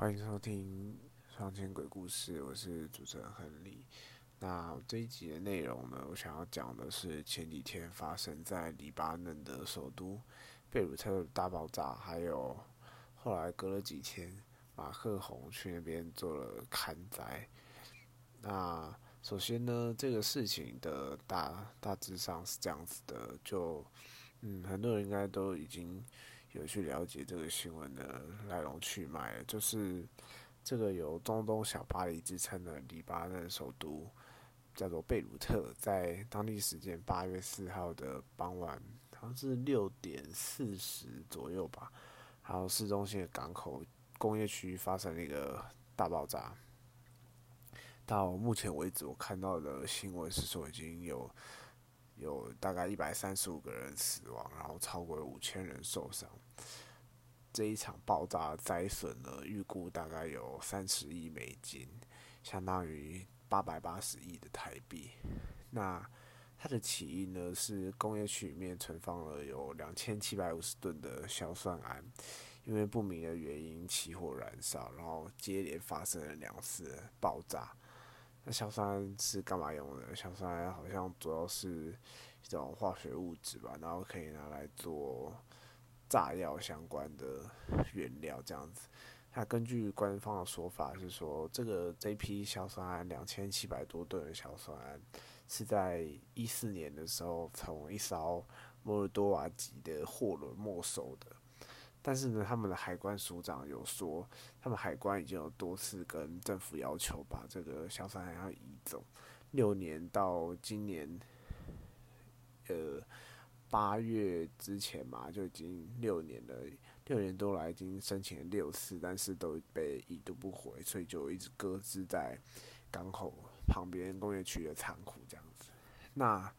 欢迎收听《双千鬼故事》，我是主持人亨利。那这一集的内容呢，我想要讲的是前几天发生在黎巴嫩的首都贝鲁特大爆炸，还有后来隔了几天，马克宏去那边做了勘灾。那首先呢，这个事情的大大致上是这样子的，就嗯，很多人应该都已经有去了解这个新闻的来龙去脉，就是这个有中东小巴黎之称的黎巴嫩首都叫做贝鲁特，在当地时间八月四号的傍晚，好像是六点四十左右吧，还有市中心的港口工业区发生了一个大爆炸。到目前为止，我看到的新闻是说已经有有大概一百三十五个人死亡，然后超过五千人受伤。这一场爆炸灾损呢，预估大概有三十亿美金，相当于八百八十亿的台币。那它的起因呢，是工业区里面存放了有两千七百五十吨的硝酸铵，因为不明的原因起火燃烧，然后接连发生了两次爆炸。那硝酸是干嘛用的？硝酸好像主要是一种化学物质吧，然后可以拿来做炸药相关的原料这样子。那根据官方的说法是说，这个这批硝酸铵两千七百多吨的硝酸铵是在一四年的时候从一艘摩尔多瓦籍的货轮没收的。但是呢，他们的海关署长有说，他们海关已经有多次跟政府要求把这个硝酸銨要移走。六年到今年，呃，八月之前嘛，就已经六年了，六年多来已经申请了六次，但是都被已读不回，所以就一直搁置在港口旁边工业区的仓库这样子。那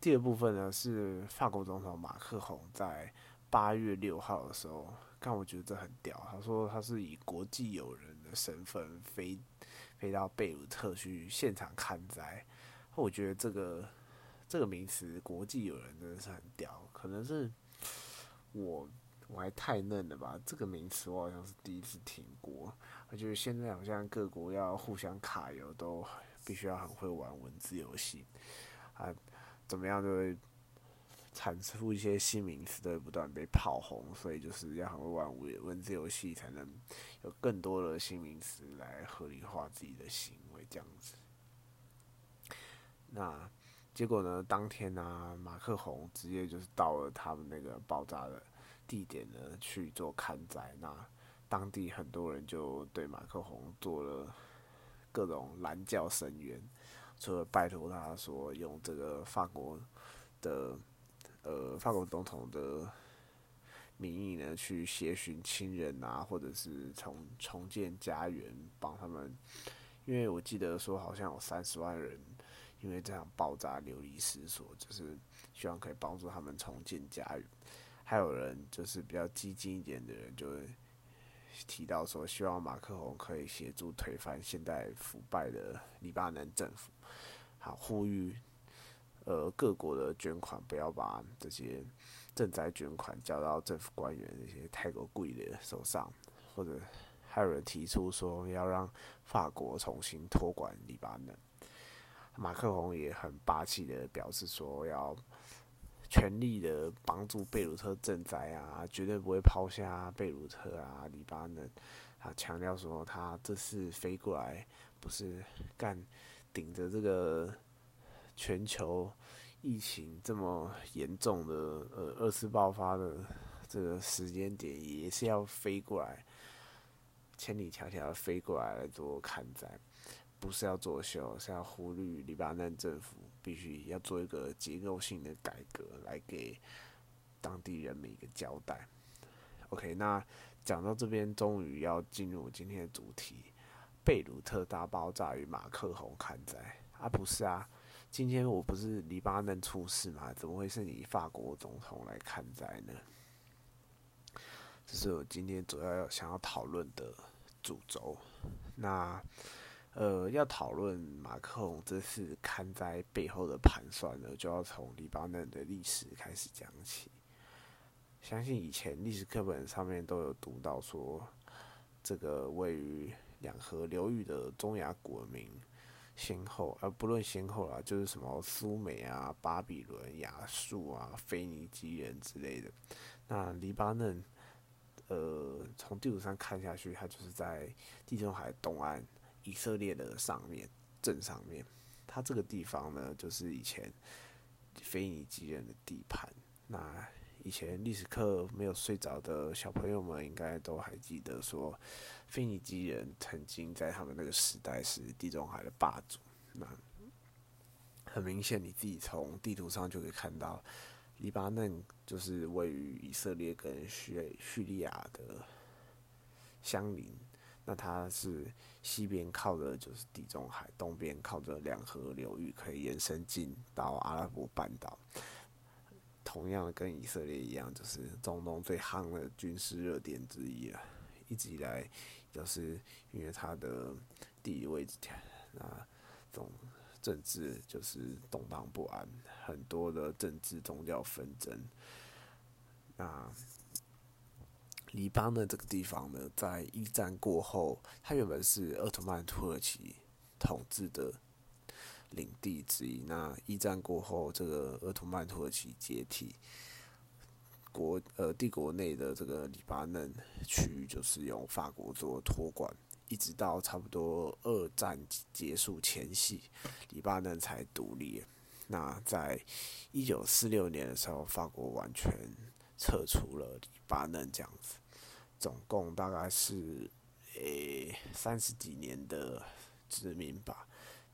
第二部分呢，是法国总统马克宏在。八月六号的时候，但我觉得这很屌。他说他是以国际友人的身份飞飞到贝鲁特去现场看灾。我觉得这个这个名词“国际友人”真的是很屌。可能是我我还太嫩了吧？这个名词我好像是第一次听过。我觉得现在好像各国要互相卡油，都必须要很会玩文字游戏啊，怎么样就会。产出一些新名词都会不断被炮轰，所以就是要很会玩文字游戏，才能有更多的新名词来合理化自己的行为，这样子。那结果呢？当天呢、马克宏直接就是到了他们那个爆炸的地点呢去做勘灾。那当地很多人就对马克宏做了各种拦轿声援，除了拜托他说用这个法国的。呃，法国总统的名义呢，去协寻亲人啊，或者是重重建家园，帮他们。因为我记得说，好像有三十万人因为这场爆炸流离失所，就是希望可以帮助他们重建家园。还有人就是比较激进一点的人，就会提到说，希望马克宏可以协助推翻现在腐败的黎巴嫩政府，好呼吁。呃，各国的捐款不要把这些赈灾捐款交到政府官员那些太过贵的手上，或者还有人提出说要让法国重新托管黎巴嫩。马克宏也很霸气的表示说要全力的帮助贝鲁特赈灾啊，绝对不会抛下贝鲁特啊，黎巴嫩。他强调说他这次飞过来不是干顶着这个。全球疫情这么严重的呃二次爆发的这个时间点，也是要飞过来，千里迢迢飞过来来做勘灾，不是要作秀，是要呼吁黎巴嫩政府必须要做一个结构性的改革，来给当地人民一个交代。OK，那讲到这边，终于要进入今天的主题：贝鲁特大爆炸与马克宏勘灾啊，不是啊。今天我不是黎巴嫩出事吗？怎么会是你法国总统来看灾呢？这是我今天主要要想要讨论的主轴。那呃，要讨论马克龙这次看灾背后的盘算呢，就要从黎巴嫩的历史开始讲起。相信以前历史课本上面都有读到说，这个位于两河流域的中亚古文明先后，而不论先后啦，就是什么苏美啊、巴比伦、亚述啊、腓尼基人之类的。那黎巴嫩，呃，从地图上看下去，它就是在地中海东岸，以色列的上面正上面。它这个地方呢，就是以前腓尼基人的地盘。那以前历史课没有睡着的小朋友们，应该都还记得说，腓尼基人曾经在他们那个时代是地中海的霸主。那很明显，你自己从地图上就可以看到。黎巴嫩就是位于以色列跟叙叙利亚的相邻，那它是西边靠的就是地中海，东边靠着两河流域，可以延伸进到阿拉伯半岛。同样的跟以色列一样，就是中东最夯的军事热点之一啊，一直以来就是因为它的地理位置啊，这种。政治就是动荡不安，很多的政治宗教纷争。那黎巴嫩这个地方呢，在一战过后，它原本是鄂图曼土耳其统治的领地之一。那一战过后，这个鄂图曼土耳其解体，国呃帝国内的这个黎巴嫩区域就是由法国做托管。一直到差不多二战结束前夕，黎巴嫩才独立。那在一九四六年的时候，法国完全撤出了黎巴嫩，这样子，总共大概是诶三十几年的殖民吧。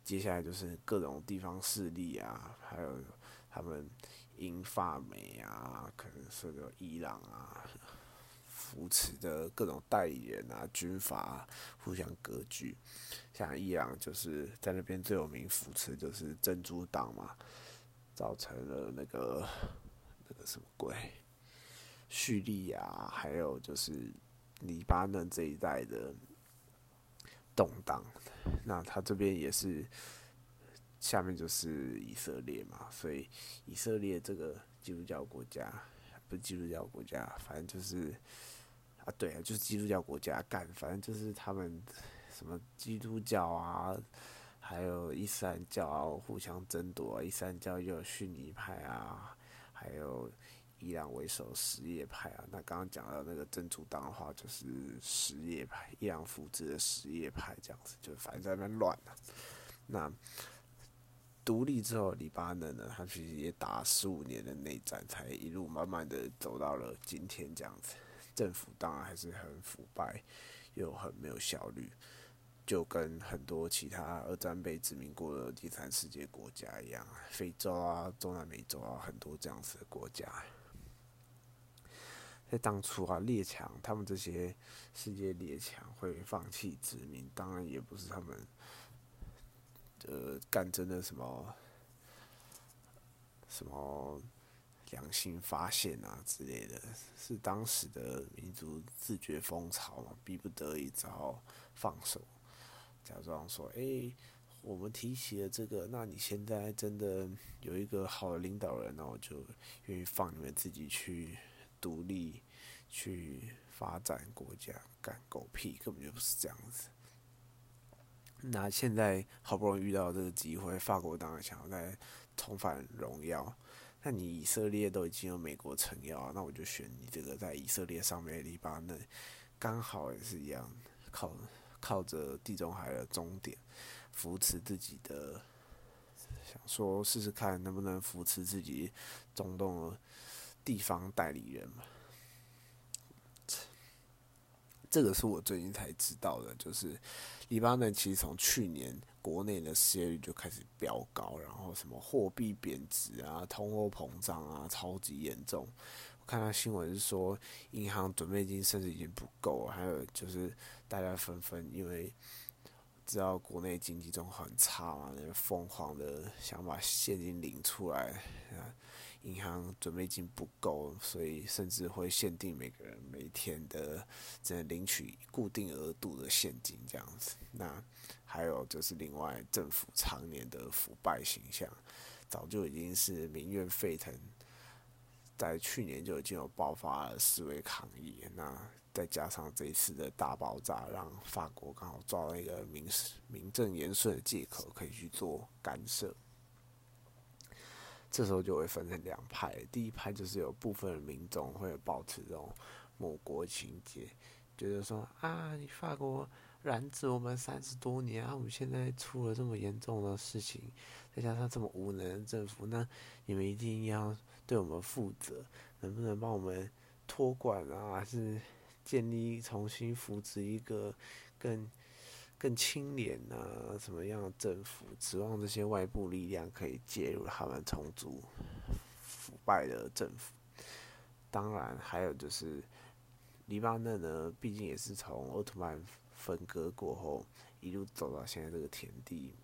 接下来就是各种地方势力啊，还有他们英法美啊，可能是个伊朗啊。扶持的各种代理人啊，军阀、互相割据。像伊朗就是在那边最有名扶持就是珍珠党嘛，造成了那个那个什么鬼，叙利亚还有就是黎巴嫩这一带的动荡。那他这边也是下面就是以色列嘛，所以以色列这个基督教国家不是基督教国家，反正就是。啊，对啊，就是基督教国家干，反正就是他们什么基督教啊，还有伊斯兰教，互相争夺啊。伊斯兰教又有逊尼派啊，还有伊朗为首什叶派啊。那刚刚讲到那个真主党的话，就是什叶派，伊朗扶植的什叶派这样子，就反正在那边乱了。那独立之后，黎巴嫩呢，他其实也打十五年的内战，才一路慢慢的走到了今天这样子。政府当然还是很腐败，又很没有效率，就跟很多其他二战被殖民过的第三世界国家一样，非洲啊、中南美洲啊，很多这样子的国家。在当初啊，列强他们这些世界列强会放弃殖民，当然也不是他们呃干真的什么什么。良心发现啊之类的，是当时的民族自觉风潮嘛，逼不得已只好放手，假装说：“哎、我们提起了这个，那你现在真的有一个好的领导人，那我就愿意放你们自己去独立、去发展国家，干狗屁，根本就不是这样子。”那现在好不容易遇到这个机会，法国当然想要再重返荣耀。那你以色列都已经有美国撑腰，那我就选你这个在以色列上面的黎巴嫩，刚好也是一样，靠靠着地中海的终点，扶持自己的，想说试试看能不能扶持自己中东的地方代理人嘛。这个是我最近才知道的，就是黎巴嫩其实从去年国内的失业率就开始飙高，然后什么货币贬值啊、通货膨胀啊，超级严重。我看到新闻是说，银行准备金甚至已经不够，还有就是大家纷纷因为知道国内经济状况很差嘛，那疯狂的想把现金领出来。银行准备金不够，所以甚至会限定每个人每天的只能领取固定额度的现金这样子。那还有就是另外政府常年的腐败形象，早就已经是民怨沸腾，在去年就已经有爆发了示威抗议，那再加上这一次的大爆炸，让法国刚好抓到一个名名正言顺的借口，可以去做干涉。这时候就会分成两派，第一派就是有部分的民众会保持这种抹国情结，觉得说啊，你法国染指我们三十多年啊，我们现在出了这么严重的事情，再加上这么无能的政府，那你们一定要对我们负责，能不能帮我们托管啊，还是建立重新扶植一个更更清廉啊，什么样的政府？指望这些外部力量可以介入他们重组腐败的政府。当然，还有就是黎巴嫩呢，毕竟也是从奥特曼分割过后一路走到现在这个田地，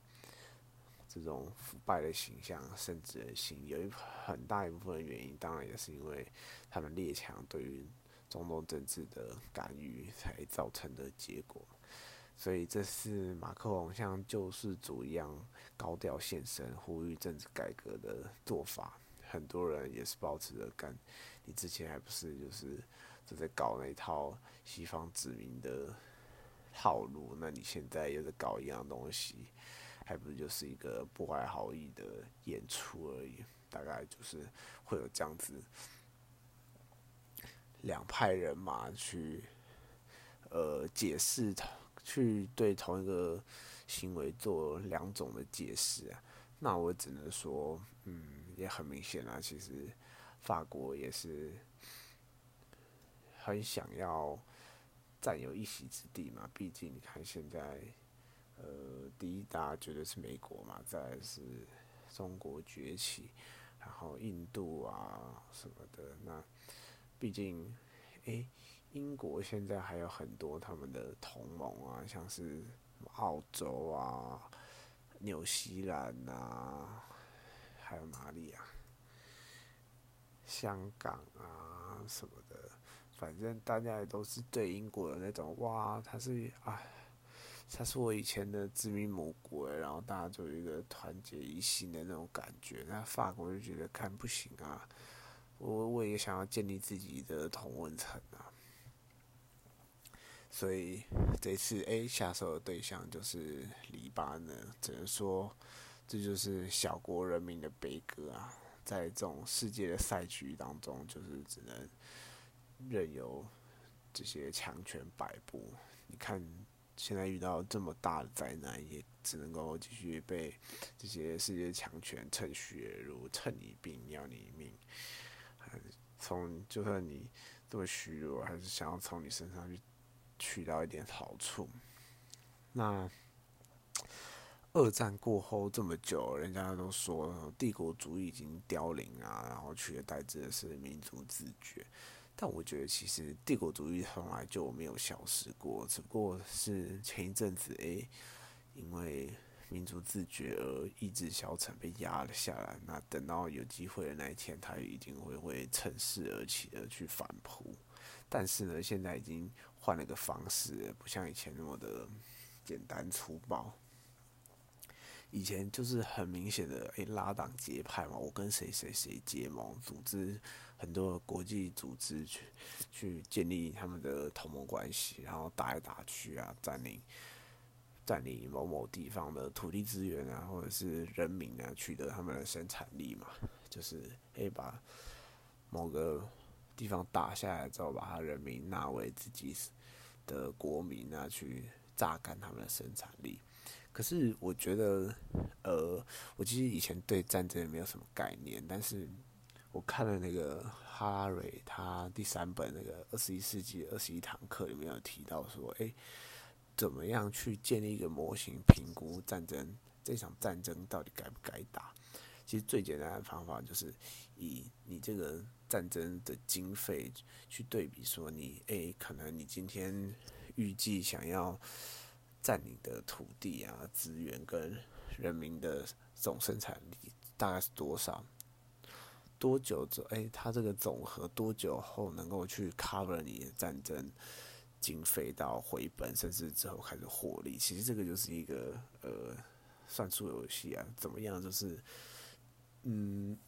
这种腐败的形象甚至人心。有一很大一部分原因，当然也是因为他们列强对于中东政治的干预才造成的结果。所以这是马克龙像救世主一样高调现身，呼吁政治改革的做法。很多人也是抱持着干，你之前还不是就是就在搞那一套西方殖民的套路，那你现在又在搞一样东西，还不就是一个不怀好意的演出而已？大概就是会有这样子两派人马去呃解释。去对同一个行为做两种的解释啊，那我只能说，嗯，也很明显啊，其实法国也是很想要占有一席之地嘛。毕竟你看现在，呃，第一大绝对是美国嘛，再来是中国崛起，然后印度啊什么的。那毕竟，诶、英国现在还有很多他们的同盟啊，像是澳洲啊、纽西兰啊，还有哪里啊？香港啊什么的，反正大家也都是对英国的那种哇，他是啊，他是我以前的殖民母国，然后大家就有一个团结一心的那种感觉。那法国就觉得看不行啊，我我也想要建立自己的同温层啊。所以这次 A 下手的对象就是黎巴嫩，只能说这就是小国人民的悲歌啊！在这种世界的赛局当中，就是只能任由这些强权摆布。你看，现在遇到这么大的灾难，也只能够继续被这些世界强权趁虚而入，趁你病要你命。从就算你这么虚弱，还是想要从你身上去。取到一点好处。那二战过后这么久，人家都说帝国主义已经凋零啊，然后取而代之的是民族自觉。但我觉得其实帝国主义从来就没有消失过，只不过是前一阵子诶，因为民族自觉而意志消沉，被压了下来。那等到有机会的那一天，他一定会会趁势而起的去反扑。但是呢，现在已经换了个方式，不像以前那么的简单粗暴。以前就是很明显的，诶、拉党结派嘛，我跟谁谁谁结盟，组织很多国际组织去去建立他们的同盟关系，然后打来打去啊，占领占领某某地方的土地资源啊，或者是人民啊，取得他们的生产力嘛，就是诶，把某个。地方打下来之后，把他人民纳为自己的国民啊，去榨干他们的生产力。可是我觉得，呃，我其实以前对战争也没有什么概念，但是我看了那个哈拉瑞他第三本那个《二十一世纪二十一堂课》里面有提到说，诶，怎么样去建立一个模型，评估战争这场战争到底该不该打？其实最简单的方法就是以你这个。战争的经费去对比，说你诶、可能你今天预计想要占领的土地啊、资源跟人民的总生产力大概是多少？多久之后，诶，它这个总和多久后能够去 cover 你的战争经费到回本，甚至之后开始获利？其实这个就是一个呃算术游戏啊，怎么样？就是嗯。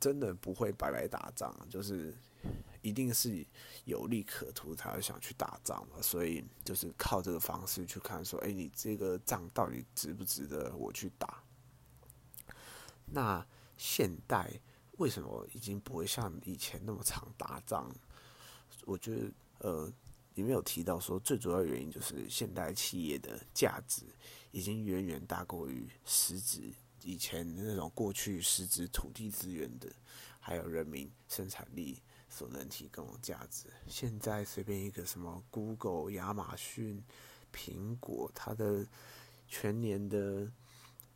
真的不会白白打仗，就是一定是有利可图才会想去打仗嘛。所以就是靠这个方式去看，说，哎，你这个仗到底值不值得我去打？那现代为什么已经不会像以前那么常打仗？我觉得，呃，里面有提到说，最主要原因就是现代企业的价值已经远远大过于实质。以前那种过去实质土地资源的，还有人民生产力所能提供的价值，现在随便一个什么 Google、亚马逊、苹果，它的全年的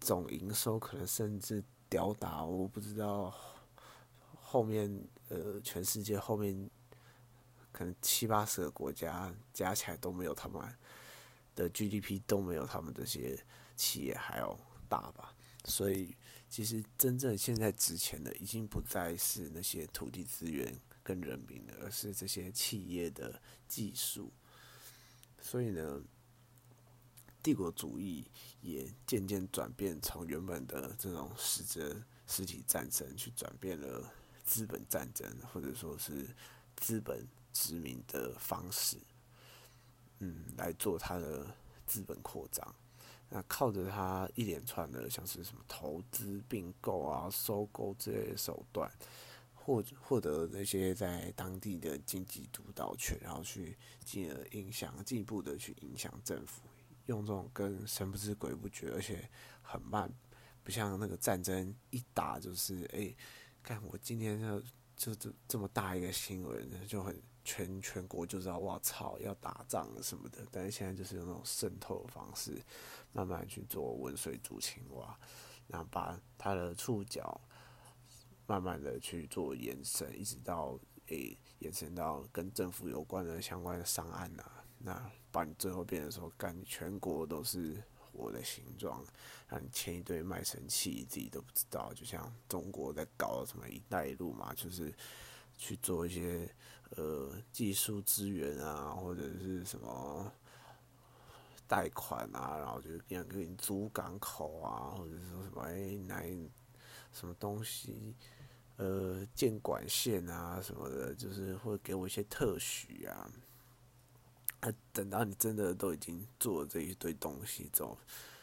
总营收可能甚至吊打，我不知道后面呃全世界后面可能七八十个国家加起来都没有他们的 GDP 都没有他们这些企业还要大吧。所以，其实真正现在值钱的，已经不再是那些土地资源跟人民了，而是这些企业的技术。所以呢，帝国主义也渐渐转变，从原本的这种实质实体战争，去转变了资本战争，或者说是资本殖民的方式，嗯，来做它的资本扩张。那靠着他一连串的像是什么投资、并购啊、收购之类的手段，获获得那些在当地的经济主导权，然后去进而影响、进一步的去影响政府，用这种跟神不知鬼不觉，而且很慢，不像那个战争一打就是哎，看、我今天就就这这么大一个新闻就很。全全国就知道，哇操，要打仗什么的。但是现在就是用那种渗透的方式，慢慢去做温水煮青蛙，然后把它的触角慢慢的去做延伸，一直到诶、延伸到跟政府有关的相关的商案呐、那把你最后变成说，干全国都是我的形状，让你签一堆卖身契，自己都不知道。就像中国在搞什么“一带一路”嘛，就是去做一些。呃，技术资源啊，或者是什么贷款啊，然后就想给你租港口啊，或者说什么哎，来什么东西，呃，建管线啊什么的，就是会给我一些特许啊。啊，等到你真的都已经做了这一堆东西之后，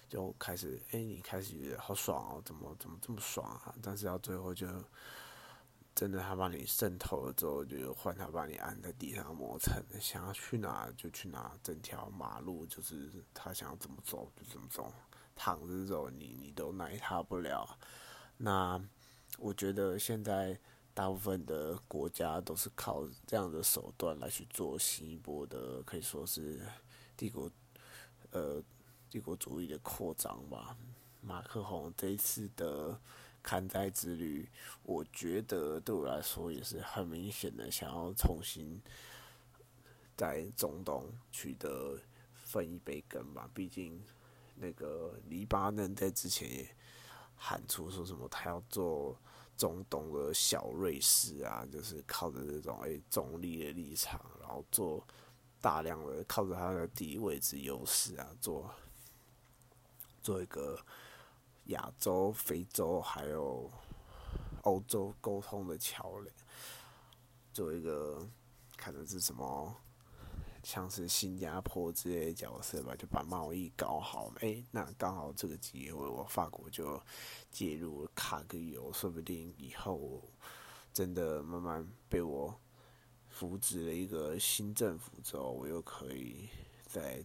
就开始哎，你开始觉得好爽哦，怎么怎么这么爽啊？但是到最后就。真的，他把你渗透了之后，就换他把你按在地上磨蹭，想要去哪就去哪，整条马路就是他想要怎么走就怎么走，躺着走你你都奈他不了。那我觉得现在大部分的国家都是靠这样的手段来去做新一波的，可以说是帝国呃帝国主义的扩张吧。马克宏这一次的。看灾之旅，我觉得对我来说也是很明显的，想要重新在中东取得分一杯羹吧。毕竟那个黎巴嫩在之前也喊出说什么，他要做中东的小瑞士啊，就是靠着这种诶、中立的立场，然后做大量的靠着他的地理位置优势啊，做做一个。亚洲、非洲还有欧洲沟通的桥梁，做一个可能是什么，像是新加坡之类的角色吧，就把贸易搞好。诶、那刚好这个机会，我法国就介入卡个油，说不定以后真的慢慢被我扶植了一个新政府之后，我又可以在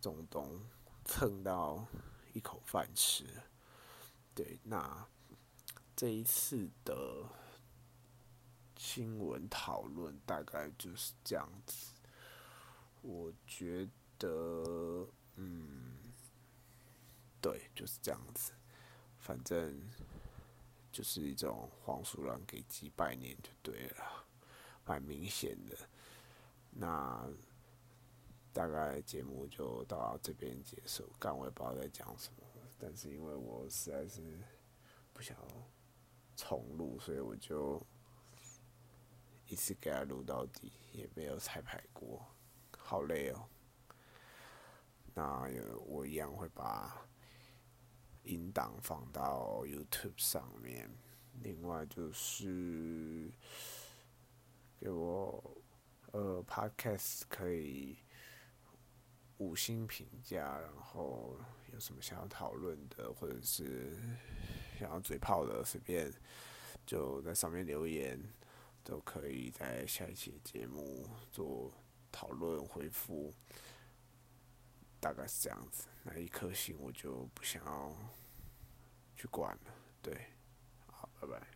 中东蹭到一口饭吃。对，那这一次的新闻讨论大概就是这样子。我觉得，嗯，对，就是这样子。反正就是一种黄鼠狼给鸡拜年就对了，蛮明显的。那大概节目就到这边结束，但我也不知道在讲什么。但是因为我实在是不想重录，所以我就一次给他录到底，也没有彩排过，好累哦。那我一样会把音档放到 YouTube 上面，另外就是给我呃 Podcast 可以五星评价，然后有什么想要讨论的，或者是想要嘴炮的，随便就在上面留言，都可以在下一期节目做讨论回复，大概是这样子。那一颗星我就不想要去管了，对，好，拜拜。